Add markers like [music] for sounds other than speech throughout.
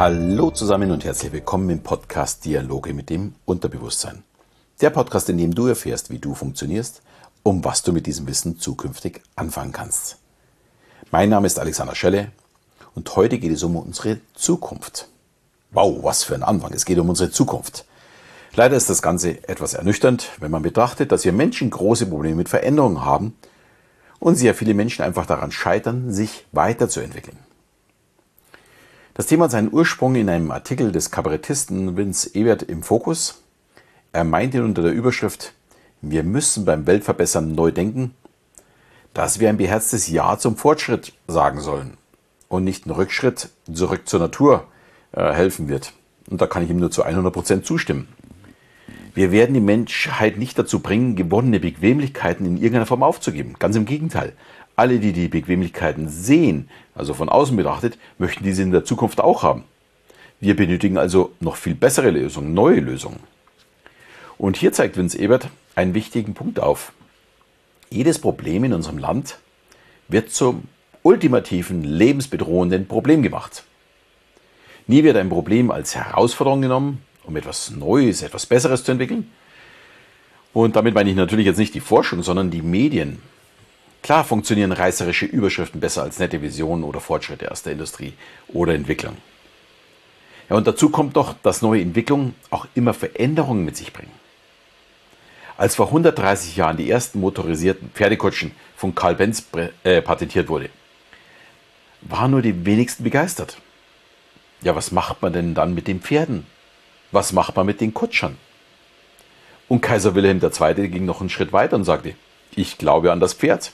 Hallo zusammen und herzlich willkommen im Podcast Dialoge mit dem Unterbewusstsein. Der Podcast, in dem du erfährst, wie du funktionierst, um was du mit diesem Wissen zukünftig anfangen kannst. Mein Name ist Alexander Schelle und heute geht es um unsere Zukunft. Wow, was für ein Anfang. Es geht um unsere Zukunft. Leider ist das Ganze etwas ernüchternd, wenn man betrachtet, dass wir Menschen große Probleme mit Veränderungen haben und sehr viele Menschen einfach daran scheitern, sich weiterzuentwickeln. Das Thema hat seinen Ursprung in einem Artikel des Kabarettisten Vince Ebert im Fokus. Er meinte unter der Überschrift, wir müssen beim Weltverbessern neu denken, dass wir ein beherztes Ja zum Fortschritt sagen sollen und nicht ein Rückschritt zurück zur Natur äh, helfen wird. Und da kann ich ihm nur zu 100 Prozent zustimmen. Wir werden die Menschheit nicht dazu bringen, gewonnene Bequemlichkeiten in irgendeiner Form aufzugeben. Ganz im Gegenteil. Alle, die die Bequemlichkeiten sehen, also von außen betrachtet, möchten diese in der Zukunft auch haben. Wir benötigen also noch viel bessere Lösungen, neue Lösungen. Und hier zeigt Vince Ebert einen wichtigen Punkt auf. Jedes Problem in unserem Land wird zum ultimativen, lebensbedrohenden Problem gemacht. Nie wird ein Problem als Herausforderung genommen, um etwas Neues, etwas Besseres zu entwickeln. Und damit meine ich natürlich jetzt nicht die Forschung, sondern die Medien. Klar funktionieren reißerische Überschriften besser als nette Visionen oder Fortschritte aus der Industrie oder Entwicklung. Ja, und dazu kommt doch, dass neue Entwicklungen auch immer Veränderungen mit sich bringen. Als vor 130 Jahren die ersten motorisierten Pferdekutschen von Karl Benz äh, patentiert wurde, waren nur die wenigsten begeistert. Ja, was macht man denn dann mit den Pferden? Was macht man mit den Kutschern? Und Kaiser Wilhelm II. ging noch einen Schritt weiter und sagte, ich glaube an das Pferd.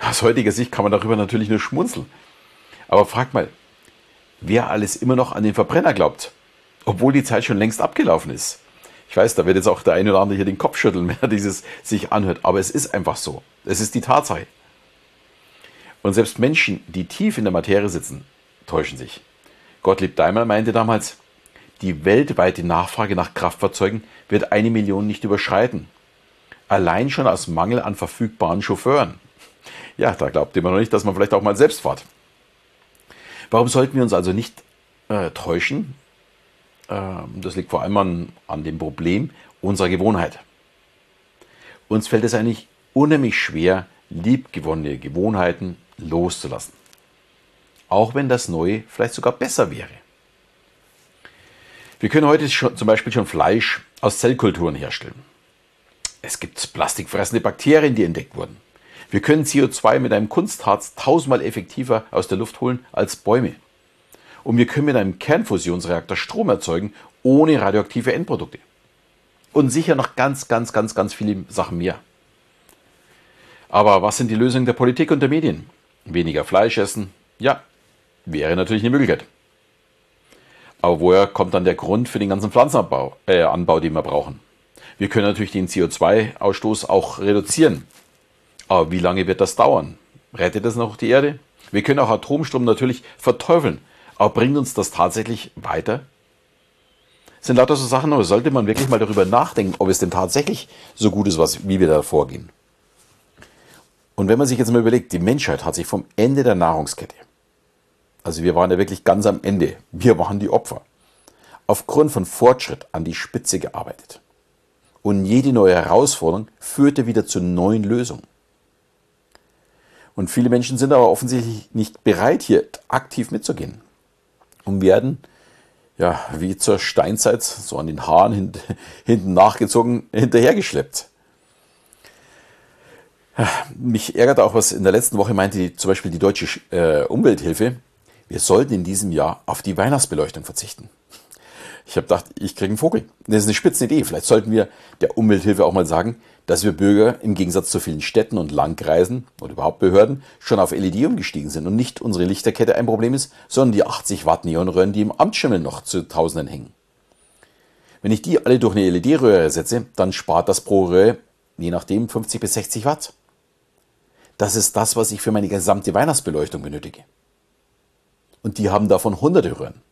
Aus heutiger Sicht kann man darüber natürlich nur schmunzeln. Aber frag mal, wer alles immer noch an den Verbrenner glaubt, obwohl die Zeit schon längst abgelaufen ist. Ich weiß, da wird jetzt auch der eine oder andere hier den Kopf schütteln, [laughs] wenn er dieses sich anhört, aber es ist einfach so. Es ist die Tatsache. Und selbst Menschen, die tief in der Materie sitzen, täuschen sich. Gottlieb Daimler meinte damals, die weltweite Nachfrage nach Kraftfahrzeugen wird eine Million nicht überschreiten. Allein schon aus Mangel an verfügbaren Chauffeuren. Ja, da glaubt ihr noch nicht, dass man vielleicht auch mal selbst fährt. Warum sollten wir uns also nicht äh, täuschen? Ähm, das liegt vor allem an, an dem Problem unserer Gewohnheit. Uns fällt es eigentlich unheimlich schwer, liebgewonnene Gewohnheiten loszulassen. Auch wenn das Neue vielleicht sogar besser wäre. Wir können heute schon, zum Beispiel schon Fleisch aus Zellkulturen herstellen. Es gibt plastikfressende Bakterien, die entdeckt wurden. Wir können CO2 mit einem Kunstharz tausendmal effektiver aus der Luft holen als Bäume. Und wir können mit einem Kernfusionsreaktor Strom erzeugen, ohne radioaktive Endprodukte. Und sicher noch ganz, ganz, ganz, ganz viele Sachen mehr. Aber was sind die Lösungen der Politik und der Medien? Weniger Fleisch essen? Ja, wäre natürlich eine Möglichkeit. Aber woher kommt dann der Grund für den ganzen Pflanzenanbau, äh, Anbau, den wir brauchen? Wir können natürlich den CO2-Ausstoß auch reduzieren. Aber wie lange wird das dauern? Rettet das noch die Erde? Wir können auch Atomstrom natürlich verteufeln. Aber bringt uns das tatsächlich weiter? Sind lauter so Sachen, aber sollte man wirklich mal darüber nachdenken, ob es denn tatsächlich so gut ist, was, wie wir da vorgehen. Und wenn man sich jetzt mal überlegt, die Menschheit hat sich vom Ende der Nahrungskette also wir waren ja wirklich ganz am Ende. Wir waren die Opfer. Aufgrund von Fortschritt an die Spitze gearbeitet. Und jede neue Herausforderung führte wieder zu neuen Lösungen. Und viele Menschen sind aber offensichtlich nicht bereit, hier aktiv mitzugehen. Und werden, ja, wie zur Steinzeit, so an den Haaren hint [laughs] hinten nachgezogen, hinterhergeschleppt. Mich ärgert auch, was in der letzten Woche meinte die, zum Beispiel die deutsche äh, Umwelthilfe, wir sollten in diesem Jahr auf die Weihnachtsbeleuchtung verzichten. Ich habe gedacht, ich kriege einen Vogel. Das ist eine spitze Idee. Vielleicht sollten wir der Umwelthilfe auch mal sagen, dass wir Bürger im Gegensatz zu vielen Städten und Landkreisen oder überhaupt Behörden schon auf LED umgestiegen sind und nicht unsere Lichterkette ein Problem ist, sondern die 80 Watt Neonröhren, die im Amtsschimmel noch zu Tausenden hängen. Wenn ich die alle durch eine LED-Röhre ersetze, dann spart das pro Röhre je nachdem 50 bis 60 Watt. Das ist das, was ich für meine gesamte Weihnachtsbeleuchtung benötige und die haben davon hunderte Röhren.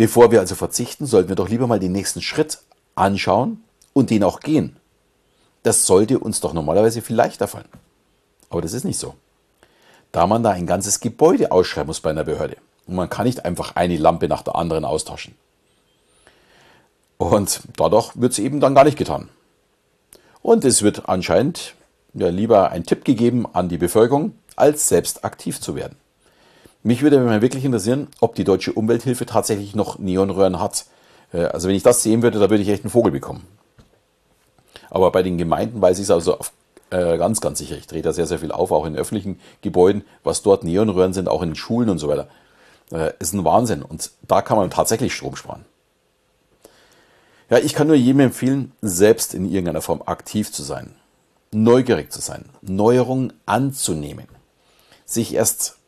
Bevor wir also verzichten, sollten wir doch lieber mal den nächsten Schritt anschauen und den auch gehen. Das sollte uns doch normalerweise viel leichter fallen. Aber das ist nicht so. Da man da ein ganzes Gebäude ausschreiben muss bei einer Behörde Und man kann nicht einfach eine Lampe nach der anderen austauschen. Und dadurch wird es eben dann gar nicht getan. Und es wird anscheinend ja, lieber ein Tipp gegeben an die Bevölkerung, als selbst aktiv zu werden. Mich würde mal wirklich interessieren, ob die deutsche Umwelthilfe tatsächlich noch Neonröhren hat. Äh, also wenn ich das sehen würde, da würde ich echt einen Vogel bekommen. Aber bei den Gemeinden weiß ich es also auf, äh, ganz, ganz sicher. Ich drehe da sehr, sehr viel auf, auch in öffentlichen Gebäuden, was dort Neonröhren sind, auch in Schulen und so weiter. Äh, ist ein Wahnsinn. Und da kann man tatsächlich Strom sparen. Ja, ich kann nur jedem empfehlen, selbst in irgendeiner Form aktiv zu sein, neugierig zu sein, Neuerungen anzunehmen, sich erst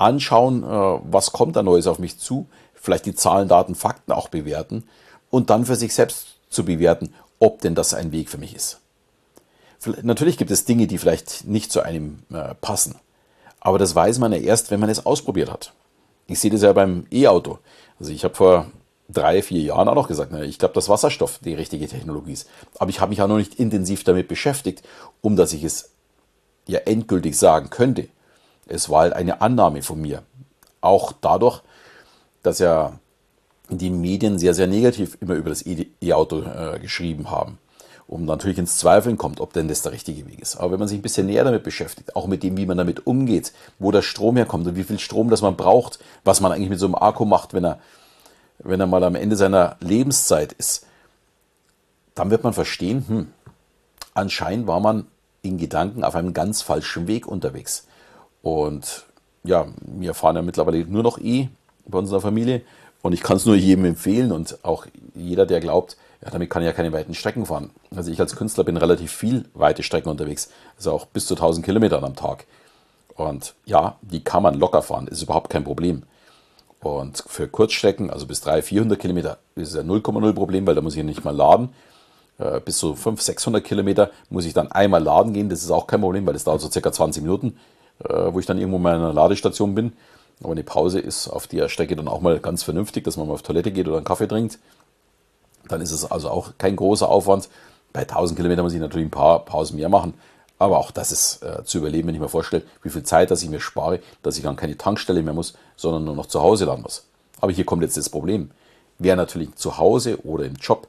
anschauen, äh, was kommt da Neues auf mich zu, vielleicht die Zahlen, Daten, Fakten auch bewerten und dann für sich selbst zu bewerten, ob denn das ein Weg für mich ist. Natürlich gibt es Dinge, die vielleicht nicht zu einem äh, passen, aber das weiß man ja erst, wenn man es ausprobiert hat. Ich sehe das ja beim E-Auto. Also ich habe vor drei, vier Jahren auch noch gesagt, ich glaube, dass Wasserstoff die richtige Technologie ist. Aber ich habe mich auch noch nicht intensiv damit beschäftigt, um dass ich es ja endgültig sagen könnte. Es war halt eine Annahme von mir. Auch dadurch, dass ja die Medien sehr, sehr negativ immer über das E-Auto äh, geschrieben haben. Und natürlich ins Zweifeln kommt, ob denn das der richtige Weg ist. Aber wenn man sich ein bisschen näher damit beschäftigt, auch mit dem, wie man damit umgeht, wo der Strom herkommt und wie viel Strom das man braucht, was man eigentlich mit so einem Akku macht, wenn er wenn er mal am Ende seiner Lebenszeit ist, dann wird man verstehen, hm, anscheinend war man in Gedanken auf einem ganz falschen Weg unterwegs. Und ja, wir fahren ja mittlerweile nur noch E bei unserer Familie und ich kann es nur jedem empfehlen und auch jeder, der glaubt, ja, damit kann ich ja keine weiten Strecken fahren. Also ich als Künstler bin relativ viel weite Strecken unterwegs, also auch bis zu 1000 Kilometern am Tag. Und ja, die kann man locker fahren, ist überhaupt kein Problem. Und für Kurzstrecken, also bis 300, 400 Kilometer, ist ja 0,0 Problem, weil da muss ich nicht mal laden. Äh, bis zu 500, 600 Kilometer muss ich dann einmal laden gehen. Das ist auch kein Problem, weil das dauert so circa 20 Minuten, wo ich dann irgendwo mal in einer Ladestation bin. Aber eine Pause ist auf der Strecke dann auch mal ganz vernünftig, dass man mal auf Toilette geht oder einen Kaffee trinkt. Dann ist es also auch kein großer Aufwand. Bei 1000 Kilometern muss ich natürlich ein paar Pausen mehr machen. Aber auch das ist äh, zu überleben, wenn ich mir vorstelle, wie viel Zeit, dass ich mir spare, dass ich an keine Tankstelle mehr muss, sondern nur noch zu Hause laden muss. Aber hier kommt jetzt das Problem. Wer natürlich zu Hause oder im Job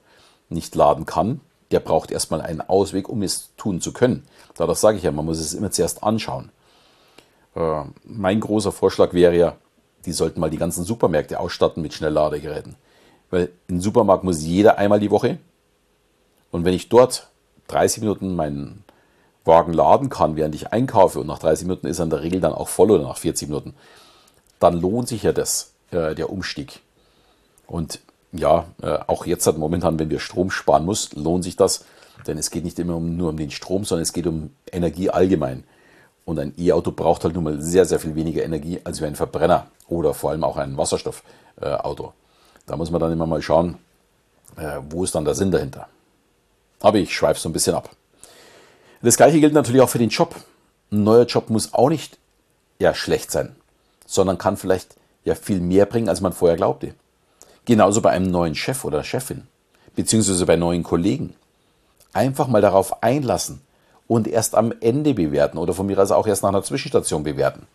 nicht laden kann, der braucht erstmal einen Ausweg, um es tun zu können. Dadurch sage ich ja, man muss es immer zuerst anschauen. Äh, mein großer Vorschlag wäre ja, die sollten mal die ganzen Supermärkte ausstatten mit Schnellladegeräten. Weil im Supermarkt muss jeder einmal die Woche. Und wenn ich dort 30 Minuten meinen Wagen laden kann, während ich einkaufe und nach 30 Minuten ist er in der Regel dann auch voll oder nach 40 Minuten, dann lohnt sich ja das, äh, der Umstieg. Und ja, äh, auch jetzt hat momentan, wenn wir Strom sparen muss, lohnt sich das, denn es geht nicht immer nur um den Strom, sondern es geht um Energie allgemein. Und ein E-Auto braucht halt nun mal sehr, sehr viel weniger Energie als wie ein Verbrenner oder vor allem auch ein Wasserstoffauto. da muss man dann immer mal schauen, äh, wo ist dann der Sinn dahinter. Aber ich schweife so ein bisschen ab. Das gleiche gilt natürlich auch für den Job. Ein neuer Job muss auch nicht ja, schlecht sein, sondern kann vielleicht ja viel mehr bringen, als man vorher glaubte. Genauso bei einem neuen Chef oder Chefin, beziehungsweise bei neuen Kollegen. Einfach mal darauf einlassen und erst am Ende bewerten oder von mir aus auch erst nach einer Zwischenstation bewerten.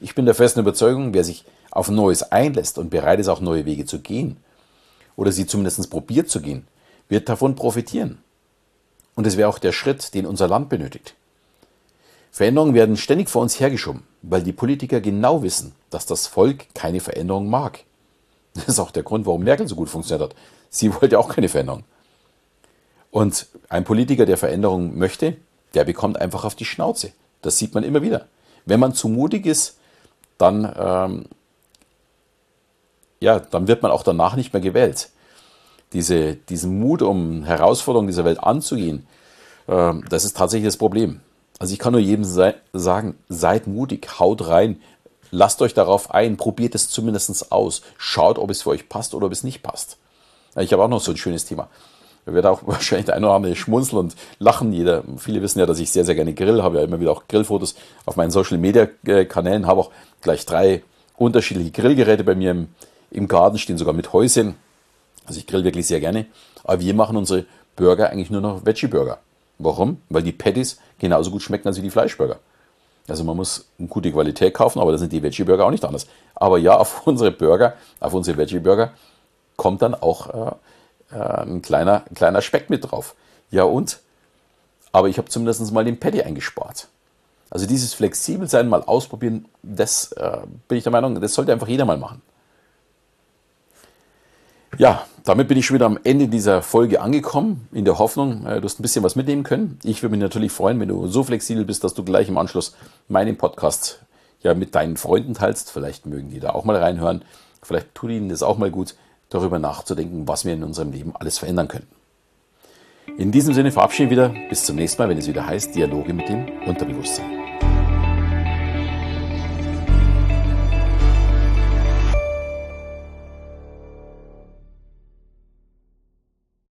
Ich bin der festen Überzeugung, wer sich auf Neues einlässt und bereit ist, auch neue Wege zu gehen, oder sie zumindest probiert zu gehen, wird davon profitieren. Und es wäre auch der Schritt, den unser Land benötigt. Veränderungen werden ständig vor uns hergeschoben, weil die Politiker genau wissen, dass das Volk keine Veränderung mag. Das ist auch der Grund, warum Merkel so gut funktioniert hat. Sie wollte auch keine Veränderung. Und ein Politiker, der Veränderung möchte, der bekommt einfach auf die Schnauze. Das sieht man immer wieder. Wenn man zu mutig ist, dann, ähm, ja, dann wird man auch danach nicht mehr gewählt diese, diesen Mut, um Herausforderungen dieser Welt anzugehen, äh, das ist tatsächlich das Problem. Also ich kann nur jedem sei, sagen, seid mutig, haut rein, lasst euch darauf ein, probiert es zumindest aus, schaut, ob es für euch passt oder ob es nicht passt. Ich habe auch noch so ein schönes Thema. Da wird auch [laughs] wahrscheinlich der eine oder andere schmunzeln und lachen. Jeder, viele wissen ja, dass ich sehr, sehr gerne grill, habe ja immer wieder auch Grillfotos auf meinen Social Media Kanälen, habe auch gleich drei unterschiedliche Grillgeräte bei mir im, im Garten, stehen sogar mit Häuschen. Also ich grill wirklich sehr gerne. Aber wir machen unsere Burger eigentlich nur noch Veggie-Burger. Warum? Weil die Patties genauso gut schmecken als wie die Fleischburger. Also man muss eine gute Qualität kaufen, aber da sind die Veggie-Burger auch nicht anders. Aber ja, [laughs] auf unsere Burger, auf unsere Veggie-Burger kommt dann auch äh, äh, ein, kleiner, ein kleiner Speck mit drauf. Ja und? Aber ich habe zumindest mal den Patty eingespart. Also dieses flexibel sein, mal ausprobieren, das äh, bin ich der Meinung, das sollte einfach jeder mal machen. Ja, damit bin ich schon wieder am Ende dieser Folge angekommen, in der Hoffnung, äh, du hast ein bisschen was mitnehmen können. Ich würde mich natürlich freuen, wenn du so flexibel bist, dass du gleich im Anschluss meinen Podcast ja mit deinen Freunden teilst. Vielleicht mögen die da auch mal reinhören. Vielleicht tut ihnen das auch mal gut, darüber nachzudenken, was wir in unserem Leben alles verändern können. In diesem Sinne verabschiede ich wieder. Bis zum nächsten Mal, wenn es wieder heißt Dialoge mit dem Unterbewusstsein.